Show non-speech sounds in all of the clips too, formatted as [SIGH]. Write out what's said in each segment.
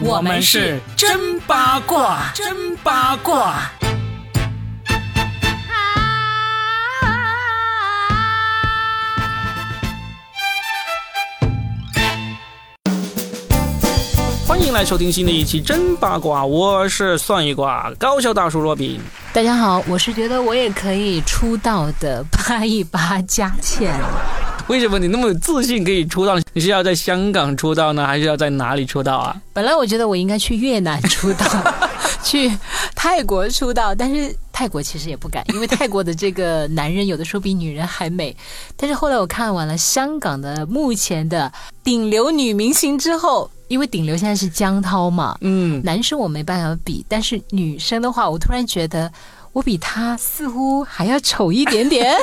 我们是真八卦，真八卦。欢迎来收听新的一期真八卦，我是算一卦高校大叔罗宾。大家好，我是觉得我也可以出道的八一八佳倩。为什么你那么有自信可以出道？你是要在香港出道呢，还是要在哪里出道啊？本来我觉得我应该去越南出道，[LAUGHS] 去泰国出道，但是泰国其实也不敢，因为泰国的这个男人有的时候比女人还美。但是后来我看完了香港的目前的顶流女明星之后，因为顶流现在是江涛嘛，嗯，男生我没办法比，但是女生的话，我突然觉得我比他似乎还要丑一点点。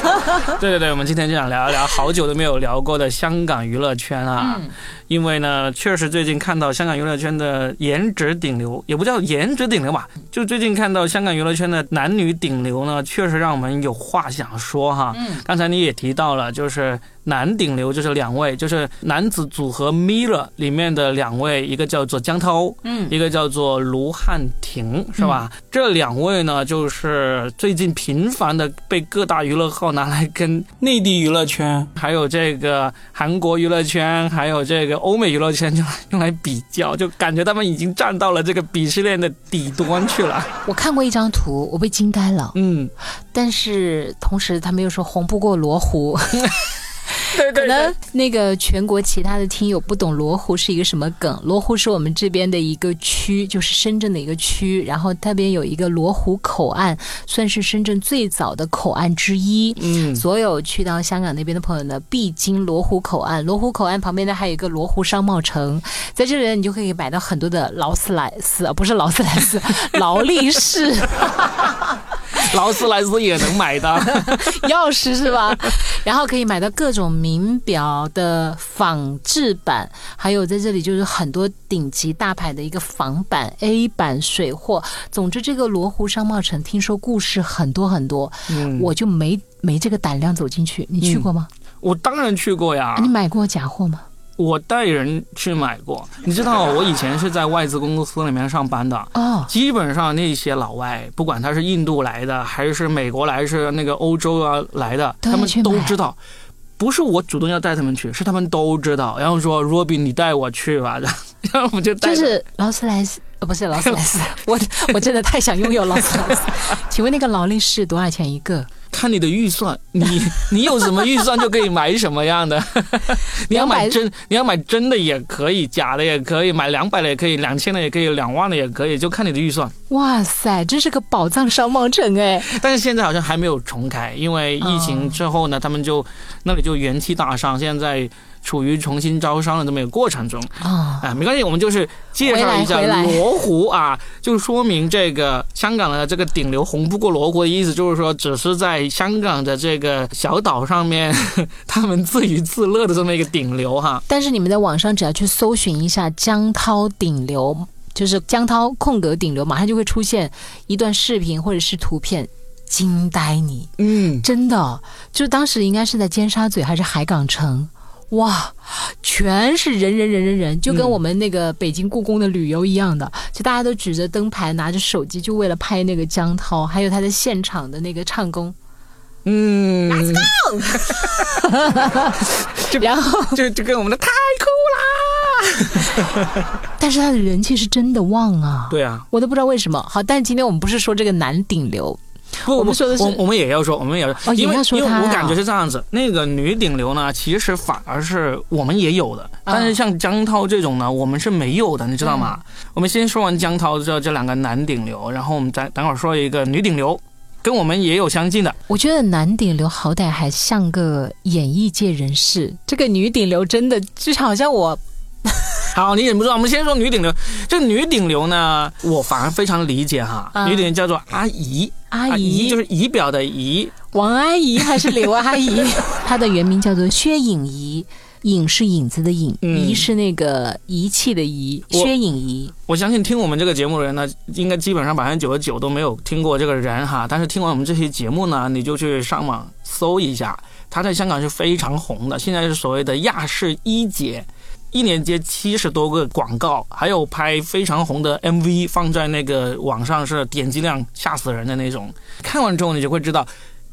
[LAUGHS] 对对对，我们今天就想聊一聊好久都没有聊过的香港娱乐圈啊。嗯因为呢，确实最近看到香港娱乐圈的颜值顶流，也不叫颜值顶流吧，就最近看到香港娱乐圈的男女顶流呢，确实让我们有话想说哈。嗯刚才你也提到了，就是男顶流就是两位，就是男子组合 Mirror 里面的两位，一个叫做江涛，嗯一个叫做卢汉廷，是吧？这两位呢，就是最近频繁的被各大娱乐号拿来跟内地娱乐圈，还有这个韩国娱乐圈，还有这个欧美娱乐圈，用来用来比较，就感觉他们已经站到了这个鄙视链的底端去了。我看过一张图，我被惊呆了。嗯，但是同时他们又说红不过罗湖，[LAUGHS] 对可能那个全国其他的听友不懂罗湖是一个什么梗。罗湖是我们这边的一个区，就是深圳的一个区，然后那边有一个罗湖口岸，算是深圳最早的口岸之一。嗯，所有去到香港那边的朋友呢，必经罗湖口岸。罗湖口岸旁边呢，还有一个罗湖商贸城，在这里呢，你就可以买到很多的劳斯莱斯，啊，不是劳斯莱斯，劳力士。[LAUGHS] 劳斯莱斯也能买的。[LAUGHS] 钥匙是吧？然后可以买到各种名表的仿制版，还有在这里就是很多顶级大牌的一个仿版 A 版水货。总之，这个罗湖商贸城听说故事很多很多，嗯，我就没没这个胆量走进去。你去过吗？我当然去过呀啊，你买过假货吗？我带人去买过。你知道，我以前是在外资公司里面上班的。哦，基本上那些老外，不管他是印度来的，还是美国来，是那个欧洲啊来的，他们都知道。不是我主动要带他们去，是他们都知道。然后说，Robin，你带我去吧。[LAUGHS] 然后我就带着。就是劳斯莱斯，呃，不是劳斯莱斯，[LAUGHS] 我我真的太想拥有劳斯莱斯。请问那个劳力士多少钱一个？看你的预算，你 [LAUGHS] 你有什么预算就可以买什么样的。[LAUGHS] 你要买真，你要买真的也可以，假的也可以，买两百的也可以，两千的也可以，两万的也可以，就看你的预算。哇塞，这是个宝藏商贸城哎！但是现在好像还没有重开，因为疫情之后呢，他们就那里就元气大伤，现在处于重新招商的这么一个过程中。啊、啊，没关系，我们就是介绍一下罗湖啊，[LAUGHS] 就说明这个香港的这个顶流红不过罗湖的意思，就是说只是在香港的这个小岛上面，[LAUGHS] 他们自娱自乐的这么一个顶流哈。但是你们在网上只要去搜寻一下江涛顶流，就是江涛空格顶流，马上就会出现一段视频或者是图片，惊呆你！嗯，真的，就当时应该是在尖沙咀还是海港城。哇，全是人人人人人，就跟嗯我们那个北京故宫的旅游一样的，就大家都举着灯牌，拿着手机，就为了拍那个江涛，还有他在现场的那个唱功。嗯，然后，[LAUGHS] 就就跟我们的太酷啦。但是他的人气是真的旺啊！对啊，我都不知道为什么。好，但是今天我们不是说这个男顶流，不，我们说的是我我们也要说，我们也要说，哦因为因为我感觉是这样子，那个女顶流呢，其实反而是我们也有的，啊但是像江涛这种呢，我们是没有的，你知道吗？嗯我们先说完江涛这这两个男顶流，然后我们再等会儿说一个女顶流，跟我们也有相近的。我觉得男顶流好歹还像个演艺界人士，这个女顶流真的就好像我好，你忍不住，我们先说女顶流。这女顶流呢，我反而非常理解哈，啊女顶流叫做阿姨，阿姨就是仪表的仪，王阿姨还是刘阿姨，[LAUGHS] 她的原名叫做薛颖仪。影是影子的影，嗯仪是那个仪器的仪，薛影仪。我相信听我们这个节目的人呢，应该基本上百分之九十九都没有听过这个人哈。但是听完我们这期节目呢，你就去上网搜一下，她在香港是非常红的，现在是所谓的亚视一姐。一年接七十多个广告，还有拍非常红的 MV，放在那个网上是点击量吓死人的那种。看完之后，你就会知道，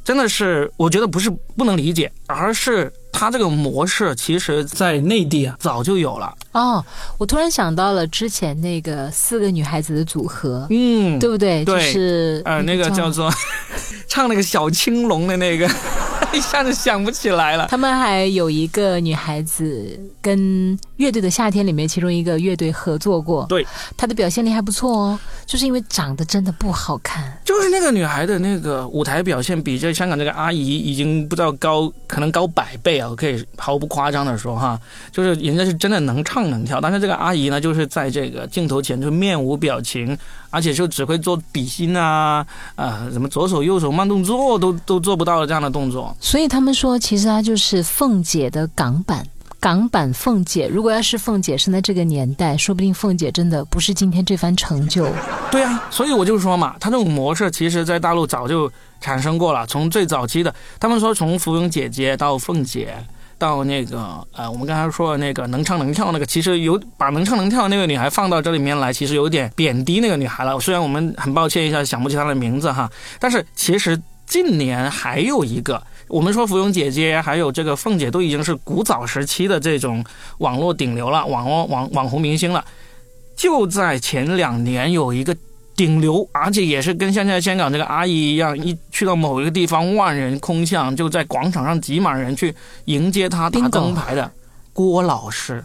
真的是我觉得不是不能理解，而是它这个模式其实在内地啊早就有了。哦，我突然想到了之前那个四个女孩子的组合，嗯，对不对？对就是呃，那个叫做 [LAUGHS] 唱那个小青龙的那个，[LAUGHS] 一下子想不起来了。他们还有一个女孩子跟乐队的夏天里面其中一个乐队合作过，对，她的表现力还不错哦，就是因为长得真的不好看。就是那个女孩的那个舞台表现，比这香港这个阿姨已经不知道高，可能高百倍啊！我可以毫不夸张的说哈，就是人家是真的能唱能跳，但是这个阿姨呢，就是在这个镜头前就面无表情，而且就只会做比心啊，啊、什么左手右手慢动作都都做不到的这样的动作。所以他们说，其实他就是凤姐的港版。港版凤姐，如果要是凤姐生在这个年代，说不定凤姐真的不是今天这番成就。[LAUGHS] 对啊，所以我就说嘛，她这种模式其实在大陆早就产生过了。从最早期的，他们说从芙蓉姐姐到凤姐，到那个呃，我们刚才说的那个能唱能跳那个，其实有把能唱能跳的那个女孩放到这里面来，其实有点贬低那个女孩了。虽然我们很抱歉一下想不起她的名字哈，但是其实近年还有一个。我们说芙蓉姐姐还有这个凤姐都已经是古早时期的这种网络顶流了，网络网网红明星了。就在前两年有一个顶流，而且也是跟现在香港这个阿姨一样，一去到某一个地方万人空巷，就在广场上挤满人去迎接她打灯牌的郭老师，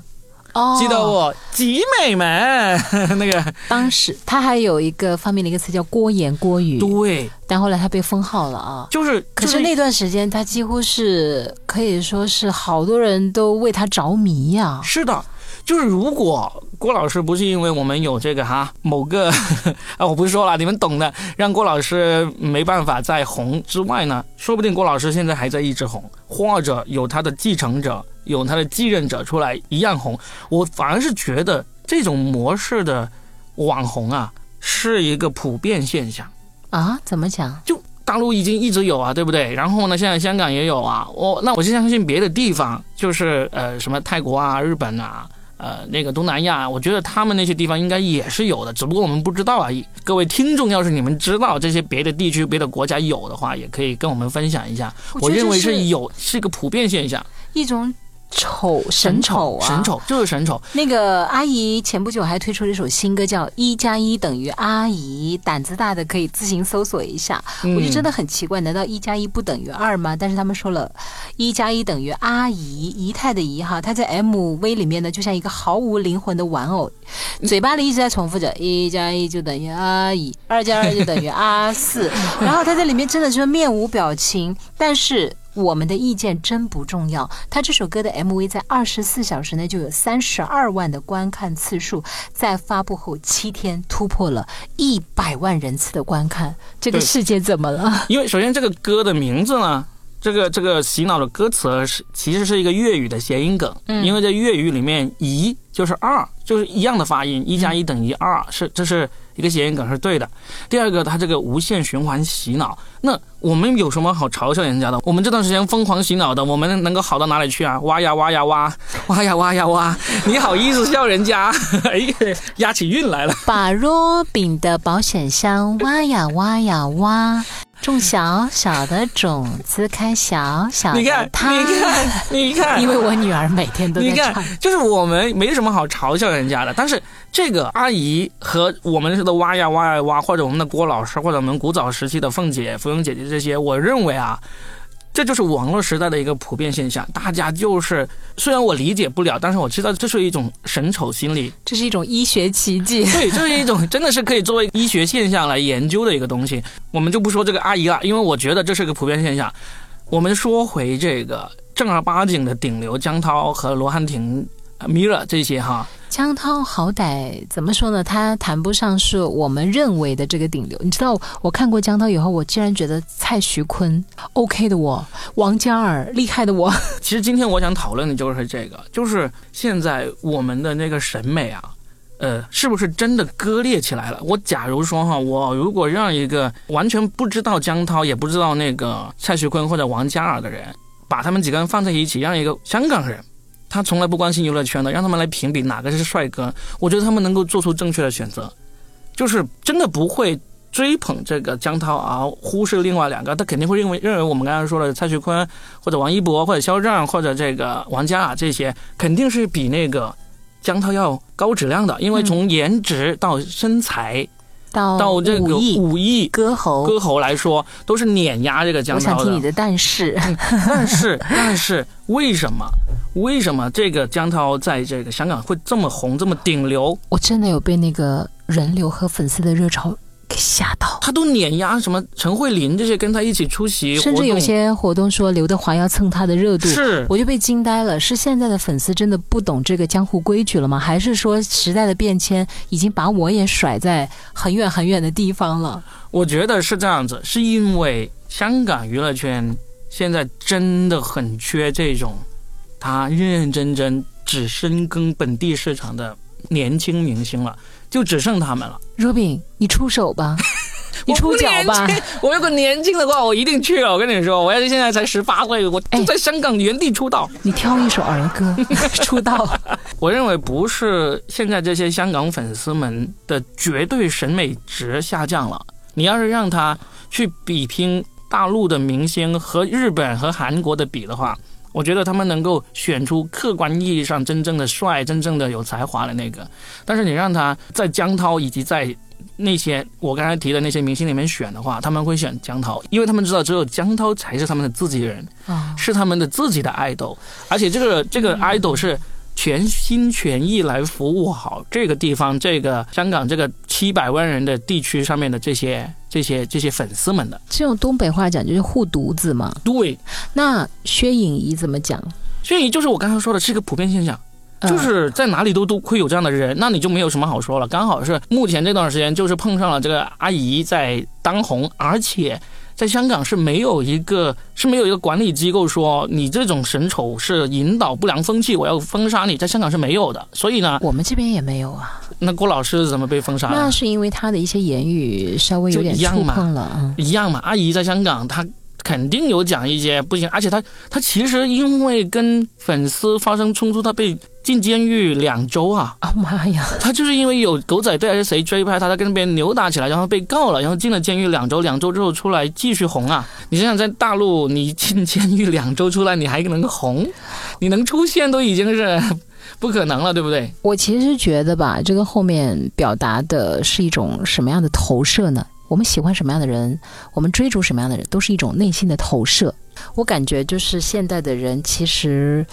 哦。记得我集美们 [LAUGHS] 那个。当时他还有一个发明了一个词叫“郭言郭语对，”，但后来他被封号了啊。就是可是那段时间，他几乎是可以说是好多人都为他着迷呀、是的，就是如果郭老师不是因为我们有这个哈某个 [LAUGHS] 啊，我不是说了，你们懂的，让郭老师没办法再红之外呢，说不定郭老师现在还在一直红，或者有他的继承者，有他的继任者出来一样红。我反而是觉得这种模式的网红啊，是一个普遍现象。啊！怎么讲？就大陆已经一直有啊，对不对？然后呢，现在香港也有啊。我那我就相信别的地方，就是呃什么泰国啊、日本啊、呃那个东南亚，我觉得他们那些地方应该也是有的，只不过我们不知道而已。各位听众，要是你们知道这些别的地区、别的国家有的话，也可以跟我们分享一下。我认为是有，是一个普遍现象。一种丑神丑啊！神丑就是神丑。那个阿姨前不久还推出了一首新歌，叫《一加一等于阿姨》，胆子大的可以自行搜索一下。我就真的很奇怪，难道一加一不等于二吗？但是他们说了，一加一等于阿姨，姨太的姨哈，她在 MV 里面呢，就像一个毫无灵魂的玩偶，嘴巴里一直在重复着一加一就等于阿姨，二加二就等于阿四，[LAUGHS] 然后她在里面真的就是面无表情，但是。我们的意见真不重要。他这首歌的 MV 在二十四小时内就有三十二万的观看次数，在发布后七天突破了一百万人次的观看。这个世界怎么了？因为首先这个歌的名字呢，这个这个洗脑的歌词是其实是一个粤语的谐音梗，嗯因为在粤语里面“一”就是二，就是一样的发音，一加一等于二，是这是一个谐音梗是对的。第二个，它这个无限循环洗脑，那我们有什么好嘲笑人家的？我们这段时间疯狂洗脑的，我们能够好到哪里去啊？挖呀挖呀挖，挖呀挖呀挖，你好意思笑人家？[LAUGHS] 哎呀，押起韵来了。把若饼的保险箱挖呀挖呀挖，种小小的种子，开小小你看。你看，你看，因为我女儿每天都在你唱看。，就是我们没什么好嘲笑人家的，但是这个阿姨和我们的挖呀挖呀挖，或者我们的郭老师，或者我们古早时期的凤姐、芙蓉姐姐这些，我认为啊，这就是网络时代的一个普遍现象。大家就是虽然我理解不了，但是我知道这是一种神丑心理，这是一种医学奇迹。[LAUGHS] 对，这是一种真的是可以作为医学现象来研究的一个东西。我们就不说这个阿姨了，因为我觉得这是个普遍现象。我们说回这个正儿八经的顶流江涛和罗汉婷、呃 Mira 这些哈，江涛好歹怎么说呢？他谈不上是我们认为的这个顶流。你知道，我看过江涛以后，我竟然觉得蔡徐坤 OK 的我，王嘉尔厉害的我。[LAUGHS] 其实今天我想讨论的就是这个，就是现在我们的那个审美啊，呃，是不是真的割裂起来了？我假如说哈，我如果让一个完全不知道江涛，也不知道那个蔡徐坤或者王嘉尔的人，把他们几个人放在一起，让一个香港人他从来不关心娱乐圈的，让他们来评比哪个是帅哥，我觉得他们能够做出正确的选择，就是真的不会追捧这个江涛而忽视另外两个，他肯定会认为认为我们刚才说的蔡徐坤或者王一博或者肖战或者这个王嘉尔这些，肯定是比那个江涛要高质量的，因为从颜值到身材。到到这个武艺武艺歌喉，歌喉来说，都是碾压这个江涛的。我想听你的但是，但是，但是，为什么？为什么这个江涛在这个香港会这么红，这么顶流？我真的有被那个人流和粉丝的热潮给吓到。他都碾压什么陈慧琳这些跟他一起出席，甚至有些活动说刘德华要蹭他的热度，是我就被惊呆了。是现在的粉丝真的不懂这个江湖规矩了吗？还是说时代的变迁已经把我也甩在很远很远的地方了？我觉得是这样子，是因为香港娱乐圈现在真的很缺这种他认认真真只深耕本地市场的年轻明星了，就只剩他们了。Robin，你出手吧，[LAUGHS] 你出脚吧我如果年轻的话，我一定去了。我跟你说，我要是现在才十八岁，我在香港原地出道。你挑一首儿歌 [LAUGHS] 出道，我认为不是现在这些香港粉丝们的绝对审美值下降了。你要是让他去比拼大陆的明星和日本和韩国的比的话，我觉得他们能够选出客观意义上真正的帅、真正的有才华的那个。但是你让他在江涛以及在那些我刚才提的那些明星里面选的话，他们会选江涛，因为他们知道只有江涛才是他们的自己人。啊，是他们的自己的爱豆，而且这个这个爱豆是全心全意来服务好这个地方、这个香港这个七百万人的地区上面的这些这些这些粉丝们的。这种东北话讲就是护犊子嘛。对，那薛颖仪怎么讲？薛颖仪就是我刚才说的是一个普遍现象。嗯就是在哪里都都会有这样的人，那你就没有什么好说了。刚好是目前这段时间，就是碰上了这个阿姨在当红，而且在香港是没有一个是没有一个管理机构说你这种神丑是引导不良风气，我要封杀你，在香港是没有的。所以呢，我们这边也没有啊。那郭老师怎么被封杀了？那是因为他的一些言语稍微有点触碰了，嗯，一样嘛，阿姨在香港，她肯定有讲一些不行，而且她她其实因为跟粉丝发生冲突，她被进监狱两周啊。啊妈呀，他就是因为有狗仔队还是谁追拍他，他跟别人扭打起来，然后被告了，然后进了监狱两周，两周之后出来继续红啊！[LAUGHS] 你想想，在大陆你进监狱两周出来，你还能红？你能出现都已经是不可能了，对不对？我其实觉得吧，这个后面表达的是一种什么样的投射呢？我们喜欢什么样的人，我们追逐什么样的人，都是一种内心的投射。我感觉就是现代的人其实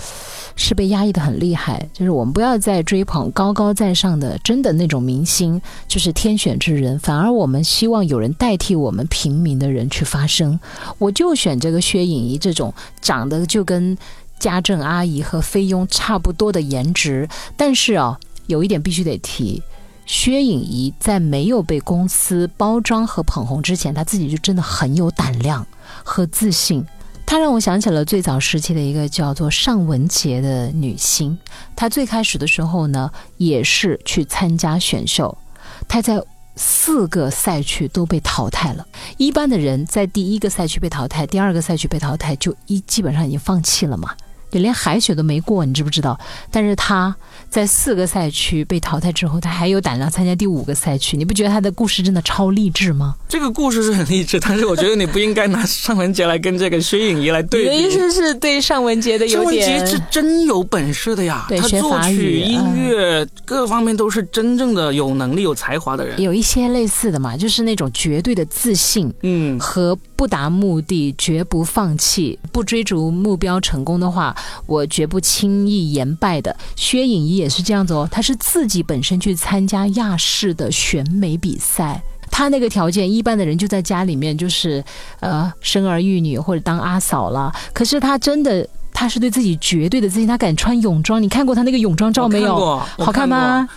是被压抑的很厉害，就是我们不要再追捧高高在上的真的那种明星，就是天选之人，反而我们希望有人代替我们平民的人去发声。我就选这个薛颖仪这种长得就跟家政阿姨和菲佣差不多的颜值，但是啊，有一点必须得提。薛颖仪在没有被公司包装和捧红之前，她自己就真的很有胆量和自信。她让我想起了最早时期的一个叫做尚雯婕的女星。她最开始的时候呢，也是去参加选秀，她在四个赛区都被淘汰了。一般的人在第一个赛区被淘汰，第二个赛区被淘汰，就一基本上已经放弃了嘛。你连海选都没过，你知不知道？但是他在四个赛区被淘汰之后，他还有胆量参加第五个赛区，你不觉得他的故事真的超励志吗？这个故事是很励志，但是我觉得你不应该拿尚雯婕来跟这个薛颖仪来对你的意比。[LAUGHS] 思是对尚雯婕的尚雯有点婕是真有本事的呀，对学她作曲、音嗯乐、各方面都是真正的有能力、有才华的人。有一些类似的嘛，就是那种绝对的自信嗯，和不达目的绝不放弃、不追逐目标成功的话，我绝不轻易言败的。薛颖仪也是这样子哦，她是自己本身去参加亚视的选美比赛。她那个条件，一般的人就在家里面就是，呃，生儿育女或者当阿嫂了。可是她真的，她是对自己绝对的自信，她敢穿泳装。你看过她那个泳装照没有？看好看？吗？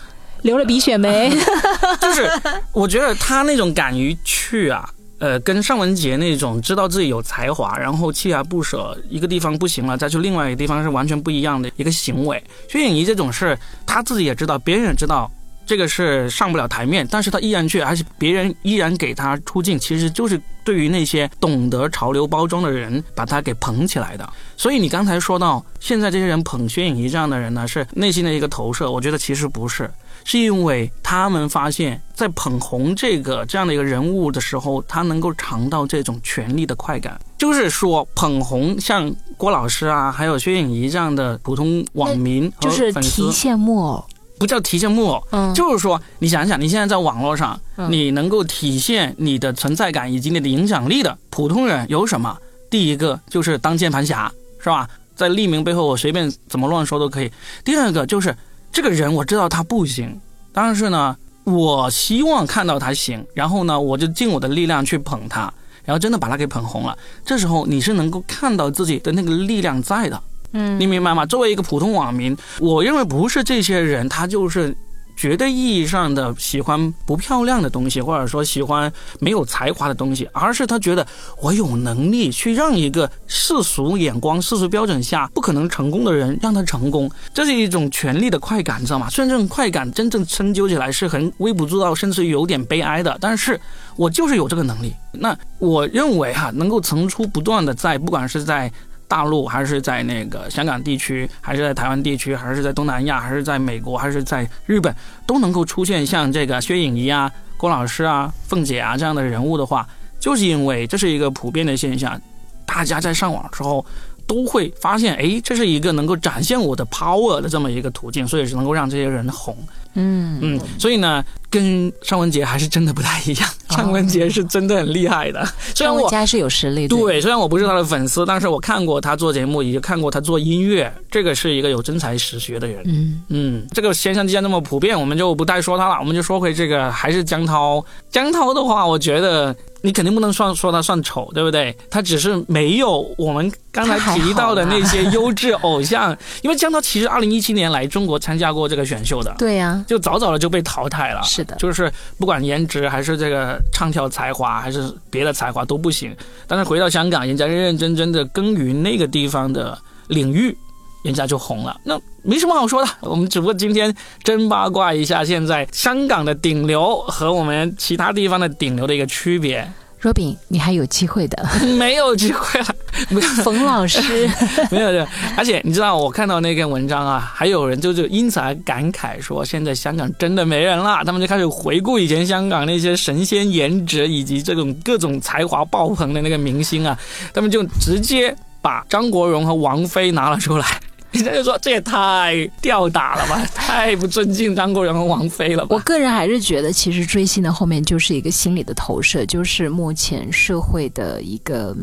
流了鼻血没？[LAUGHS] 就是我觉得她那种敢于去啊。呃，跟尚雯婕那种知道自己有才华，然后锲而不舍，一个地方不行了再去另外一个地方是完全不一样的一个行为。薛颖仪这种是她自己也知道，别人也知道，这个是上不了台面，但是他依然去，而且别人依然给他出镜，其实就是对于那些懂得潮流包装的人，把他给捧起来的。所以你刚才说到，现在这些人捧薛颖仪这样的人呢，是内心的一个投射。我觉得其实不是，是因为他们发现，在捧红这个这样的一个人物的时候，他能够尝到这种权力的快感。就是说，捧红像郭老师啊，还有薛颖仪这样的普通网民就是提线木偶。不叫提线木偶，嗯，就是说，你想想，你现在在网络上，你能够体现你的存在感以及你的影响力的普通人有什么？第一个就是当键盘侠，是吧？在匿名背后，我随便怎么乱说都可以。第二个就是这个人，我知道他不行，但是呢，我希望看到他行，然后呢，我就尽我的力量去捧他，然后真的把他给捧红了。这时候你是能够看到自己的那个力量在的。嗯，你明白吗？作为一个普通网民，我认为不是这些人，他就是绝对意义上的喜欢不漂亮的东西，或者说喜欢没有才华的东西，而是他觉得我有能力去让一个世俗眼光、世俗标准下不可能成功的人让他成功，这是一种权力的快感，你知道吗？虽然这种快感真正深究起来是很微不足道，甚至有点悲哀的，但是我就是有这个能力。那我认为哈，能够层出不穷的在，不管是在。大陆还是在那个香港地区，还是在台湾地区，还是在东南亚，还是在美国，还是在日本，都能够出现像这个薛颖仪啊、郭老师啊、凤姐啊这样的人物的话，就是因为这是一个普遍的现象，大家在上网之后都会发现，哎，这是一个能够展现我的 power 的这么一个途径，所以是能够让这些人红。嗯嗯，所以呢，跟尚雯婕还是真的不太一样。尚雯婕是真的很厉害的，[LAUGHS] 虽然我家是有实力。对，虽然我不是她的粉丝，但是我看过她做节目，也看过她做音乐，这个是一个有真才实学的人。嗯嗯，这个现象既然那么普遍，我们就不再说她了，我们就说回这个，还是江涛。江涛的话，我觉得。你肯定不能算说他算丑，对不对？他只是没有我们刚才提到的那些优质偶像，[LAUGHS] 因为江涛其实二零一七年来中国参加过这个选秀的，对呀，就早早的就被淘汰了。是的，就是不管颜值还是这个唱跳才华还是别的才华都不行。但是回到香港，人家认认真真的耕耘那个地方的领域。人家就红了，那没什么好说的。我们只不过今天真八卦一下，现在香港的顶流和我们其他地方的顶流的一个区别。若饼，你还有机会的，[LAUGHS] 没有机会了。[LAUGHS] 冯老师，[LAUGHS] 没有的。而且你知道，我看到那篇文章啊，还有人就就因此而感慨说，现在香港真的没人了。他们就开始回顾以前香港那些神仙颜值以及这种各种才华爆棚的那个明星啊，他们就直接把张国荣和王菲拿了出来。人家就说这也太吊打了吧，[LAUGHS] 太不尊敬张国荣和王菲了吧。我个人还是觉得，其实追星的后面就是一个心理的投射，就是目前社会的一个。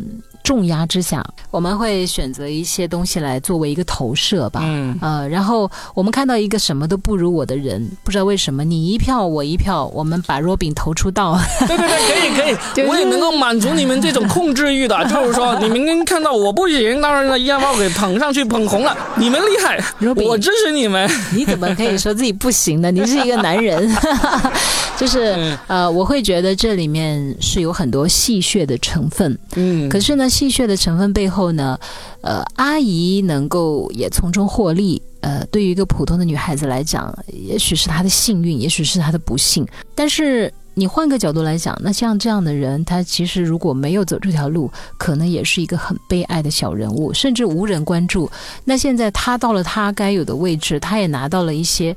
重压之下，我们会选择一些东西来作为一个投射吧。嗯，呃，然后我们看到一个什么都不如我的人，不知道为什么，你一票我一票，我们把 Robin 投出道。[LAUGHS] 对对对，可以可以，[LAUGHS] 我也能够满足你们这种控制欲的，[LAUGHS] 就是说你们看到我不行，当然了，一样把我给捧上去，捧红了，你们厉害，我支持你们。你怎么可以说自己不行呢？你是一个男人，就是呃，我会觉得这里面是有很多戏谑的成分。嗯，可是呢。戏谑的成分背后呢，呃，阿姨能够也从中获利，呃，对于一个普通的女孩子来讲，也许是她的幸运，也许是她的不幸。但是你换个角度来讲，那像这样的人，他其实如果没有走这条路，可能也是一个很悲哀的小人物，甚至无人关注。那现在他到了他该有的位置，他也拿到了一些，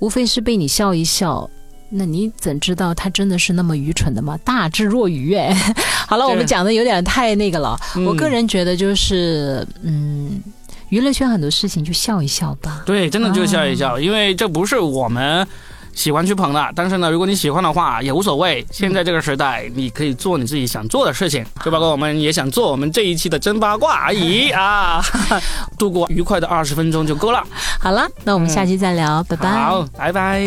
无非是被你笑一笑。那你怎知道他真的是那么愚蠢的吗？大智若愚哎！[LAUGHS] 好了，我们讲的有点太那个了。我个人觉得就是，嗯，娱乐圈很多事情就笑一笑吧。对，真的就笑一笑，因为这不是我们喜欢去捧的。但是呢，如果你喜欢的话也无所谓。现在这个时代，你可以做你自己想做的事情，就包括我们也想做我们这一期的真八卦而已啊！[LAUGHS] 度过愉快的二十分钟就够了。好了，那我们下期再聊，拜拜。好，拜拜。